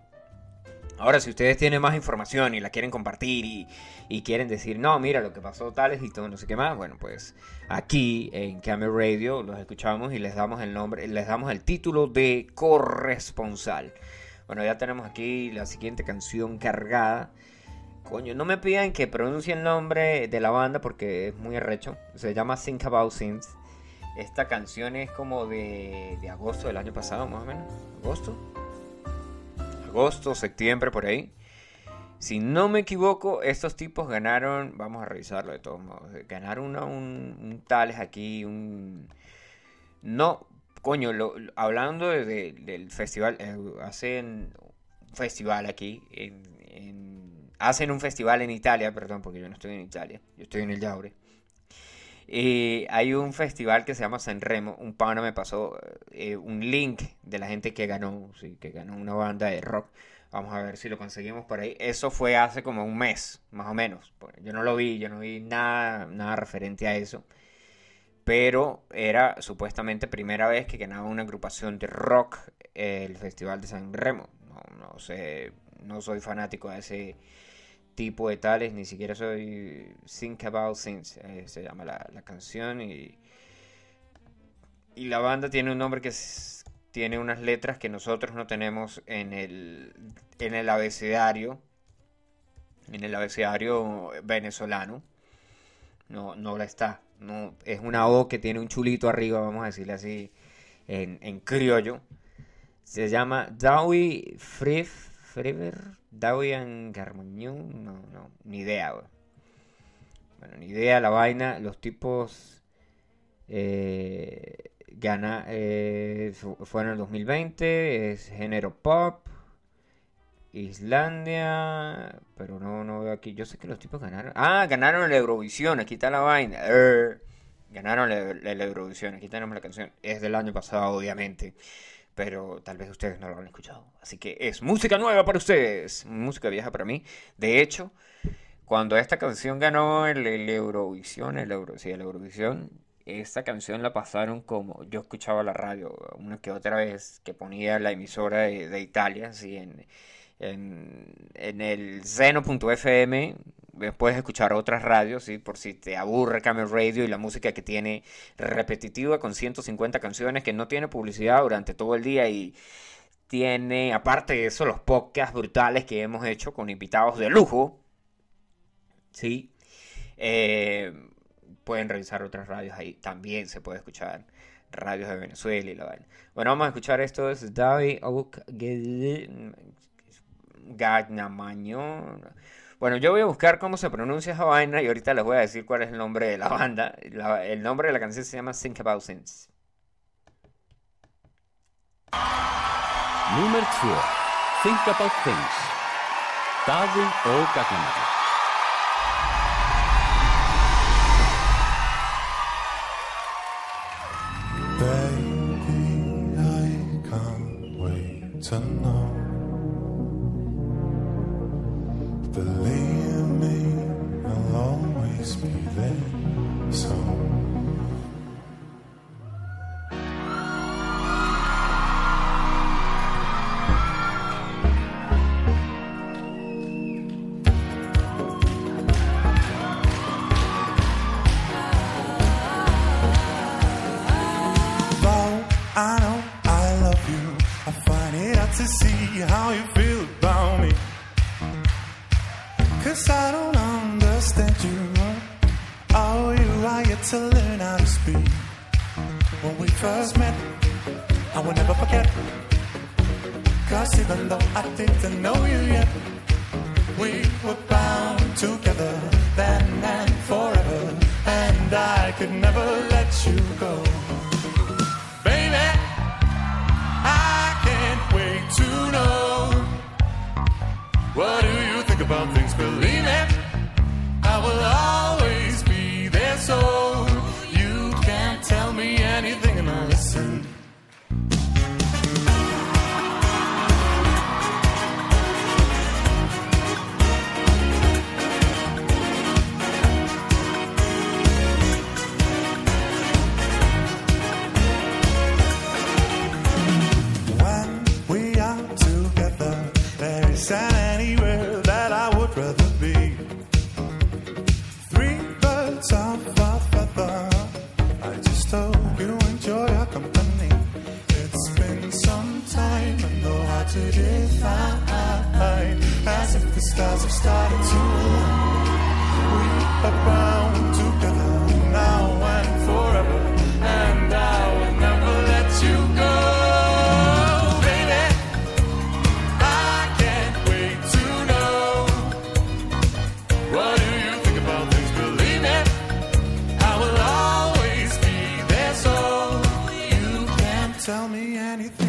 Ahora, si ustedes tienen más información y la quieren compartir y, y quieren decir, no, mira lo que pasó tales y todo, no sé qué más, bueno, pues aquí en Camel Radio los escuchamos y les damos el nombre, les damos el título de corresponsal. Bueno, ya tenemos aquí la siguiente canción cargada. Coño, no me pidan que pronuncie el nombre de la banda porque es muy arrecho. Se llama Think About Things. Esta canción es como de, de agosto del año pasado, más o menos. ¿Agosto? Agosto, septiembre, por ahí. Si no me equivoco, estos tipos ganaron, vamos a revisarlo de todos modos, ganaron un, un tales aquí, un... No, coño, lo- hablando de- de- del festival, eh, hacen un festival aquí, en- hacen un festival en Italia, perdón, porque yo no estoy en Italia, yo estoy en el Yaure. Eh, hay un festival que se llama Sanremo. Un pana me pasó eh, un link de la gente que ganó, sí, que ganó una banda de rock. Vamos a ver si lo conseguimos por ahí. Eso fue hace como un mes, más o menos. Yo no lo vi, yo no vi nada, nada referente a eso. Pero era supuestamente primera vez que ganaba una agrupación de rock el Festival de San Remo. No sé, no soy fanático de ese tipo de tales, ni siquiera soy Think About Things, eh, se llama la, la canción y, y la banda tiene un nombre que tiene unas letras que nosotros no tenemos en el, en el abecedario, en el abecedario venezolano, no, no la está, no, es una O que tiene un chulito arriba, vamos a decirle así, en, en criollo, se llama Dawi Frif, Frever, Dawi and Garmoñón, no, no, ni idea. Bueno, ni idea la vaina, los tipos eh, gana, eh, fu- fue en el 2020, es género pop, Islandia, pero no, no veo aquí, yo sé que los tipos ganaron, ah, ganaron la Eurovisión, aquí está la vaina, er, ganaron la, la- la Eurovisión, aquí tenemos la canción, es del año pasado obviamente, pero tal vez ustedes no lo han escuchado, así que es música nueva para ustedes, música vieja para mí, de hecho, cuando esta canción ganó el, Eurovisión, el Euro, sí, el Eurovisión, esta canción la pasaron como yo escuchaba la radio una que otra vez que ponía la emisora de, Italia, así en, en, en el Zeno.fm. Puedes escuchar otras radios, ¿sí? por si te aburre Camel Radio y la música que tiene repetitiva con 150 canciones que no tiene publicidad durante todo el día y tiene, aparte de eso, los podcasts brutales que hemos hecho con invitados de lujo. Sí. Eh, pueden revisar otras radios ahí. También se puede escuchar radios de Venezuela y la vaina. Bueno, vamos a escuchar esto. Es David Gagnamaño. Bueno, yo voy a buscar cómo se pronuncia esa vaina y ahorita les voy a decir cuál es el nombre de la [LAUGHS] banda. El nombre de la canción se llama Think About Things. Nummer 2. Think About Things. Daði og tell me anything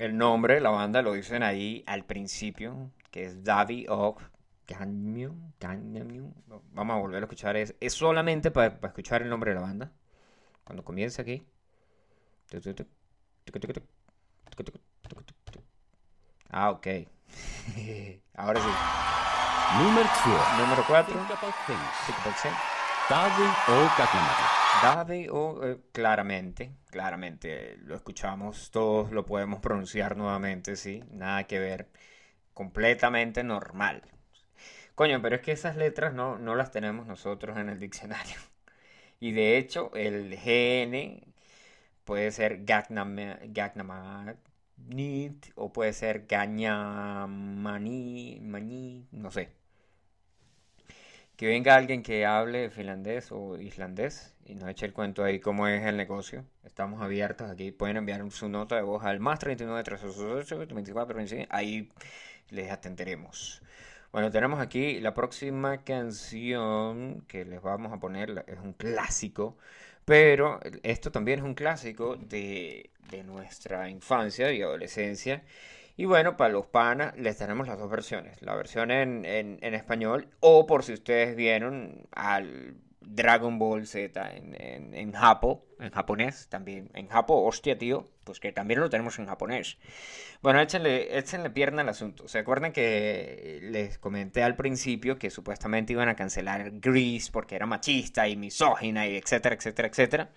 el nombre de la banda lo dicen ahí al principio, que es Davi of Gangnam. Vamos a volver a escuchar. Es, es solamente para, para escuchar el nombre de la banda. Cuando comienza aquí. Ah, ok. Ahora sí. Número 2. Número 4. Davi o. Dave o eh, claramente, claramente lo escuchamos todos, lo podemos pronunciar nuevamente, sí, nada que ver, completamente normal. Coño, pero es que esas letras no, no las tenemos nosotros en el diccionario. [LAUGHS] Y de hecho, el GN puede ser Gagnam- Gagnamanit o puede ser Gañamani, Mani, no sé. Que venga alguien que hable finlandés o islandés y nos eche el cuento ahí cómo es el negocio. Estamos abiertos aquí. Pueden enviar su nota de voz al más 39 388 24 25. Ahí les atenderemos. Bueno, tenemos aquí la próxima canción que les vamos a poner. Es un clásico. Pero esto también es un clásico de, de nuestra infancia y adolescencia. Y bueno, para los panas les tenemos las dos versiones. La versión en, en, español o por si ustedes vieron al Dragon Ball Z en, en, en Japo, en japonés también. En Japo, hostia, tío, pues que también lo tenemos en japonés. Bueno, échenle, échenle pierna al asunto. ¿Se acuerdan que les comenté al principio que supuestamente iban a cancelar Grease porque era machista y misógina y etcétera, etcétera, etcétera?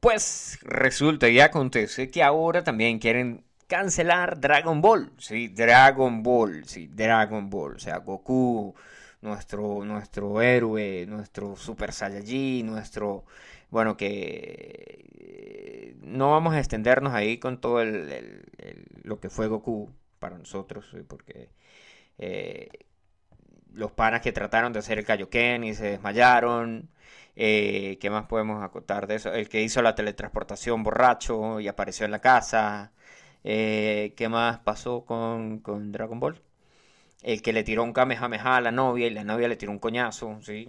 Pues resulta y acontece que ahora también quieren cancelar Dragon Ball. Sí, Dragon Ball, sí, Dragon Ball. O sea, Goku, nuestro, nuestro héroe, nuestro Super Saiyajin, nuestro... Bueno, que eh, no vamos a extendernos ahí con todo el, lo que fue Goku para nosotros, sí, porque eh, los panas que trataron de hacer el Kaioken y se desmayaron. Eh, ¿qué más podemos acotar de eso? El que hizo la teletransportación borracho y apareció en la casa. Eh, ¿qué más pasó con, con Dragon Ball? El que le tiró un Kamehameha a la novia y la novia le tiró un coñazo, ¿sí?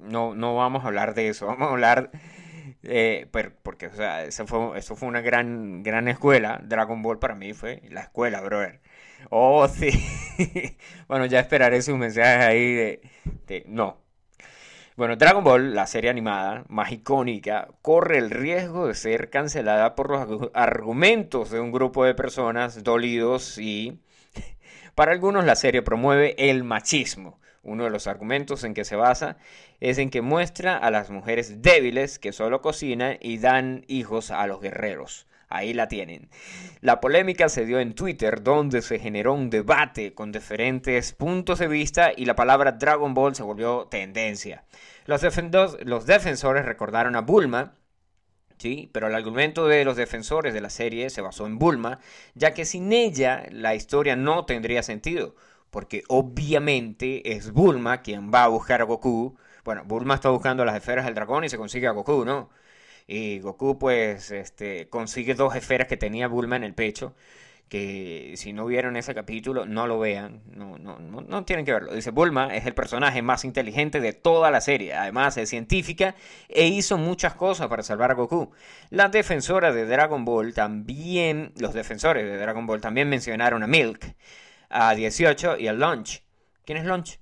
No, no vamos a hablar de eso, [LAUGHS] vamos a hablar... eh, per- porque, o sea, eso fue, eso fue una gran, gran escuela. Dragon Ball para mí fue la escuela, brother. Oh, [LAUGHS] sí. Bueno, ya esperaré sus mensajes ahí de, de- No. Bueno, Dragon Ball, la serie animada más icónica, corre el riesgo de ser cancelada por los argu- argumentos de un grupo de personas dolidos y... [LAUGHS] Para algunos la serie promueve el machismo. Uno de los argumentos en que se basa es en que muestra a las mujeres débiles que solo cocinan y dan hijos a los guerreros. Ahí la tienen. La polémica se dio en Twitter, donde se generó un debate con diferentes puntos de vista y la palabra Dragon Ball se volvió tendencia. Los, defensores recordaron a Bulma, ¿sí? pero el argumento de los defensores de la serie se basó en Bulma, ya que sin ella la historia no tendría sentido, porque obviamente es Bulma quien va a buscar a Goku. Bueno, Bulma está buscando las esferas del dragón y se consigue a Goku, ¿no? Y Goku pues este, consigue dos esferas que tenía Bulma en el pecho. Que si no vieron ese capítulo, no lo vean. No, no, no, no tienen que verlo. Dice, Bulma es el personaje más inteligente de toda la serie. Además es científica e hizo muchas cosas para salvar a Goku. Las defensoras de Dragon Ball también, los defensores de Dragon Ball también mencionaron a Milk, a 18 y a Launch. ¿Quién es Launch?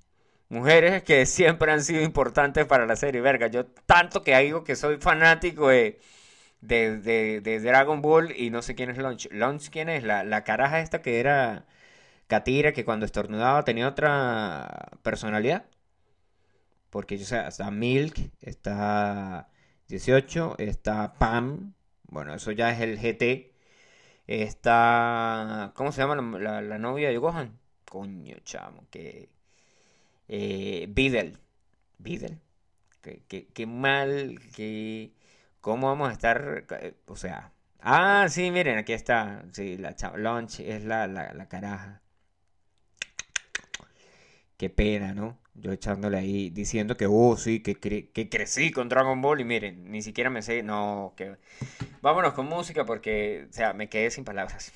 Mujeres que siempre han sido importantes para la serie, verga. Yo tanto que digo que soy fanático de, de, de- Dragon Ball y no sé quién es Launch. ¿Launch quién es? La, la caraja esta que era Katira, que cuando estornudaba tenía otra personalidad. Porque, o sea, está Milk, está 18, está Pam. Bueno, eso ya es el GT. Está. ¿Cómo se llama la, la- la novia de Gohan? Coño, chamo, que. Eh, Videl. Videl. Qué, qué- qué mal, que. ¿Cómo vamos a estar? O sea. Ah, sí, miren, aquí está. Sí, la. Launch es la, la, la caraja. Qué pena, ¿no? Yo echándole ahí, diciendo que, oh, sí, que, cre- que crecí con Dragon Ball y miren, ni siquiera me sé, no, que... Vámonos con música porque, o sea, me quedé sin palabras.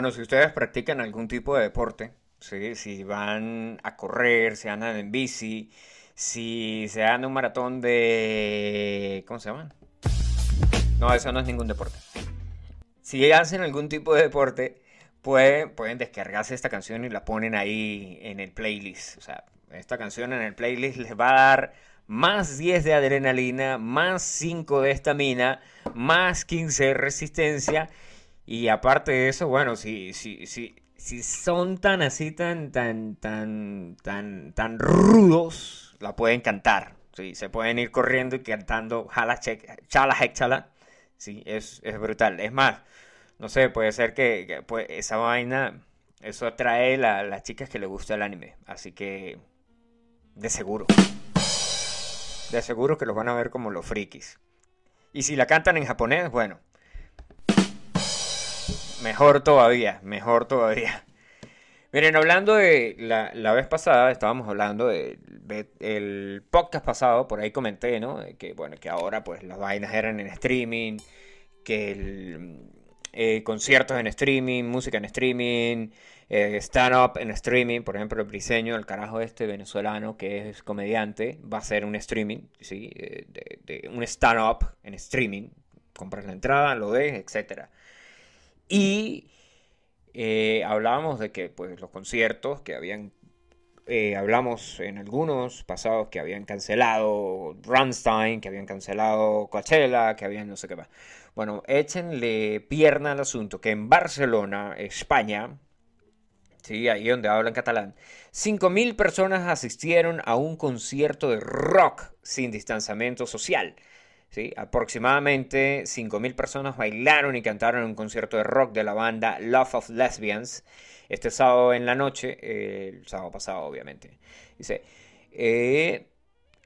Bueno, si ustedes practican algún tipo de deporte, ¿sí? Si van a correr, si andan en bici, si se dan un maratón de... ¿Cómo se llama? No, eso no es ningún deporte. Si hacen algún tipo de deporte, pueden, pueden descargarse esta canción y la ponen ahí en el playlist. O sea, esta canción en el playlist les va a dar más 10 de adrenalina, más 5 de estamina, más 15 de resistencia. Y aparte de eso, bueno, si, si, si, si son tan así, tan, tan, tan, tan, tan rudos, la pueden cantar. Sí, se pueden ir corriendo y cantando jala, che- chala, chala. Sí, es, es brutal. Es más, no sé, puede ser que, pues, esa vaina, eso atrae a las chicas que les gusta el anime. Así que, de seguro. De seguro que los van a ver como los frikis. Y si la cantan en japonés, bueno. Mejor todavía, mejor todavía. Miren, hablando de la, la vez pasada, estábamos hablando del el podcast pasado, por ahí comenté, ¿no? De que, bueno, que ahora pues las vainas eran en streaming, que eh, conciertos en streaming, música en streaming, eh, stand-up en streaming, por ejemplo, el briseño, el carajo este venezolano que es comediante, va a hacer un streaming, ¿sí? Eh, de, de un stand-up en streaming, compras la entrada, lo ves, etc. Y eh, hablábamos de que pues los conciertos que habían eh, hablamos en algunos pasados que habían cancelado Rammstein, que habían cancelado Coachella, que habían no sé qué más. Bueno, échenle pierna al asunto que en Barcelona, España, sí, ahí donde hablan catalán, 5.000 personas asistieron a un concierto de rock sin distanciamiento social. ¿Sí? Aproximadamente 5.000 personas bailaron y cantaron en un concierto de rock de la banda Love of Lesbians este sábado en la noche, el sábado pasado obviamente. Dice, eh,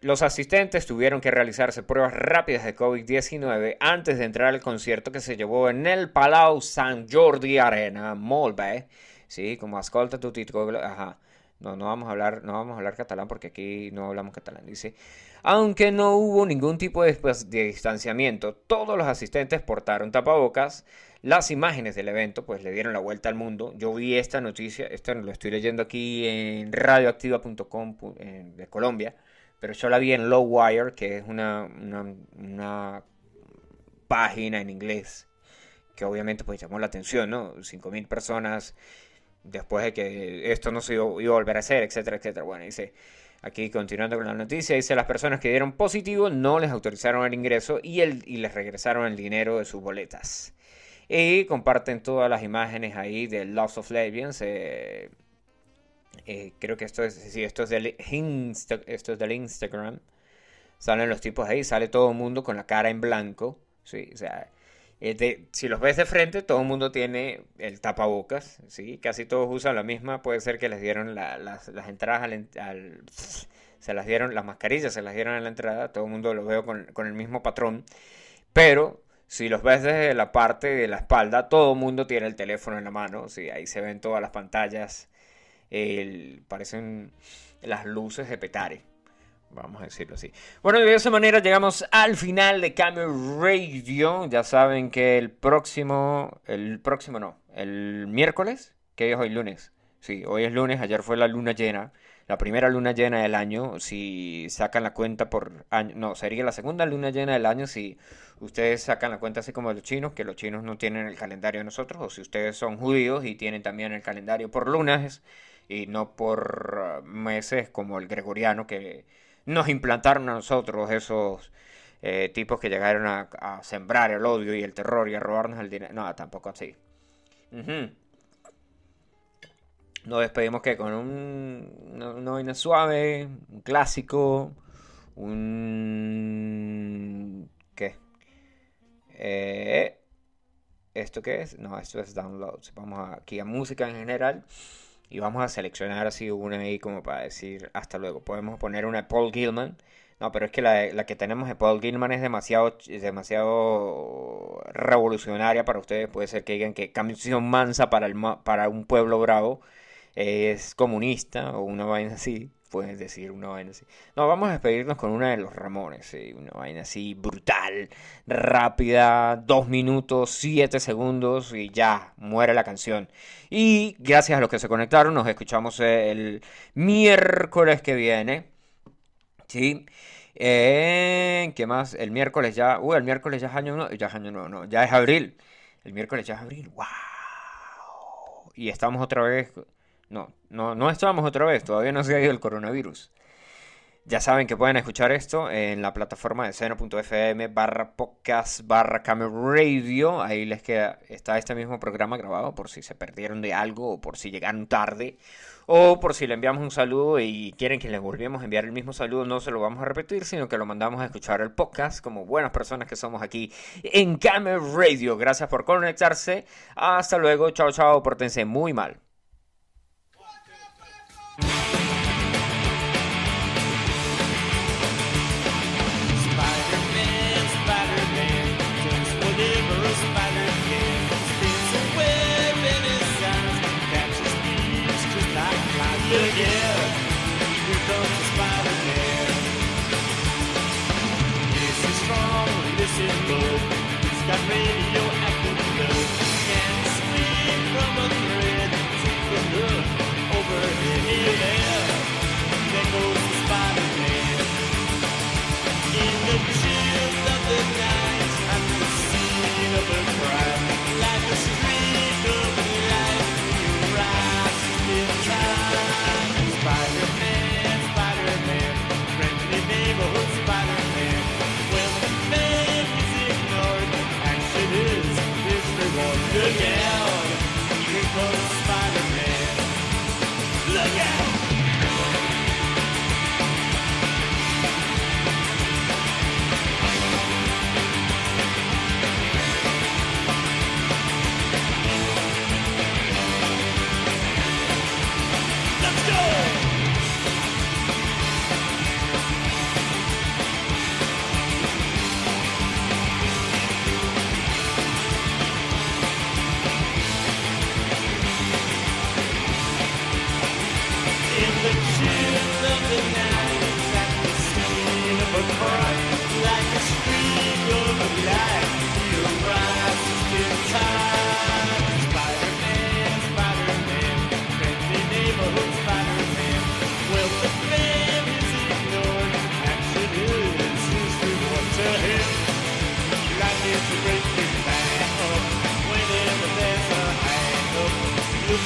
los asistentes tuvieron que realizarse pruebas rápidas de COVID-19 antes de entrar al concierto que se llevó en el Palau Sant Jordi Arena, molt bé. Sí, como ascolta tu título, ajá. No, no vamos a hablar, no vamos a hablar catalán porque aquí no hablamos catalán. Dice, aunque no hubo ningún tipo de, pues, de distanciamiento, todos los asistentes portaron tapabocas. Las imágenes del evento pues le dieron la vuelta al mundo. Yo vi esta noticia, esto lo estoy leyendo aquí en radioactiva.com de Colombia, pero yo la vi en Low Wire, que es una página en inglés que obviamente pues llamó la atención, ¿no? 5.000 personas después de que esto no se iba, iba a volver a hacer, etcétera, etcétera. Bueno, dice, aquí continuando con la noticia, dice, las personas que dieron positivo no les autorizaron el ingreso y, el, y les regresaron el dinero de sus boletas. Y comparten todas las imágenes ahí de Lost of Lesbians. eh, eh, creo que esto es, sí, esto es, del esto es del Instagram. Salen los tipos ahí, sale todo el mundo con la cara en blanco. Sí, o sea, eh, si los ves de frente, todo el mundo tiene el tapabocas. Casi todos usan la misma, puede ser que les dieron la- las, entradas al, se las dieron, las mascarillas se las dieron a la entrada, todo el mundo lo veo con, el mismo patrón, pero si los ves desde la parte de la espalda, todo el mundo tiene el teléfono en la mano, ¿sí? Ahí se ven todas las pantallas, parecen las luces de Petare. Vamos a decirlo así. Bueno, de esa manera llegamos al final de Camel Radio. Ya saben que el próximo, el próximo no, el miércoles, que es hoy lunes. Sí, hoy es lunes, ayer fue la luna llena, la primera luna llena del año. Si sacan la cuenta por año, no, sería la segunda luna llena del año si ustedes sacan la cuenta así como los chinos, que los chinos no tienen el calendario de nosotros, o si ustedes son judíos y tienen también el calendario por lunas y no por uh, meses como el gregoriano que nos implantaron a nosotros esos eh, tipos que llegaron a, sembrar el odio y el terror y a robarnos el dinero. No, tampoco así. Ujú. Nos despedimos que con un, una vaina suave, un clásico, un... ¿Qué? Eh, ¿Esto qué es? No, esto es downloads. Vamos aquí a música en general. Y vamos a seleccionar así una ahí como para decir hasta luego. Podemos poner una de Paul Gilman. No, pero es que la, la que tenemos de Paul Gilman es demasiado, demasiado revolucionaria para ustedes. Puede ser que digan que canción mansa para, el, para un pueblo bravo es comunista o una vaina así. Pueden decir una vaina así. No, vamos a despedirnos con una de los Ramones. sí, Una vaina así brutal, rápida, dos minutos, siete segundos y ya, muere la canción. Y gracias a los que se conectaron, nos escuchamos el miércoles que viene. Sí. Eh, ¿qué más? El miércoles ya. Uh, el miércoles ya es año nuevo. Ya es año nuevo, no. Ya es abril. El miércoles ya es abril. ¡Wow! Y estamos otra vez. No, no, no estamos otra vez. Todavía no se ha ido el coronavirus. Ya saben que pueden escuchar esto en la plataforma de seno.fm barra podcast barra radio. Ahí les queda, está este mismo programa grabado por si se perdieron de algo o por si llegaron tarde o por si le enviamos un saludo y quieren que les volvamos a enviar el mismo saludo. No se lo vamos a repetir, sino que lo mandamos a escuchar el podcast como buenas personas que somos aquí en Camera Radio. Gracias por conectarse. Hasta luego. Chao, chao. Pórtense muy mal. me.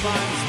A